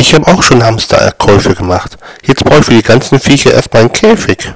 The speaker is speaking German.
Ich habe auch schon Hamsterkäufe gemacht. Jetzt brauche ich für die ganzen Viecher erstmal einen Käfig.